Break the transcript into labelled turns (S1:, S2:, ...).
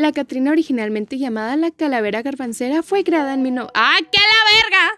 S1: La Catrina, originalmente llamada la calavera garbancera, fue creada en... Mino ¡Ah, qué la verga!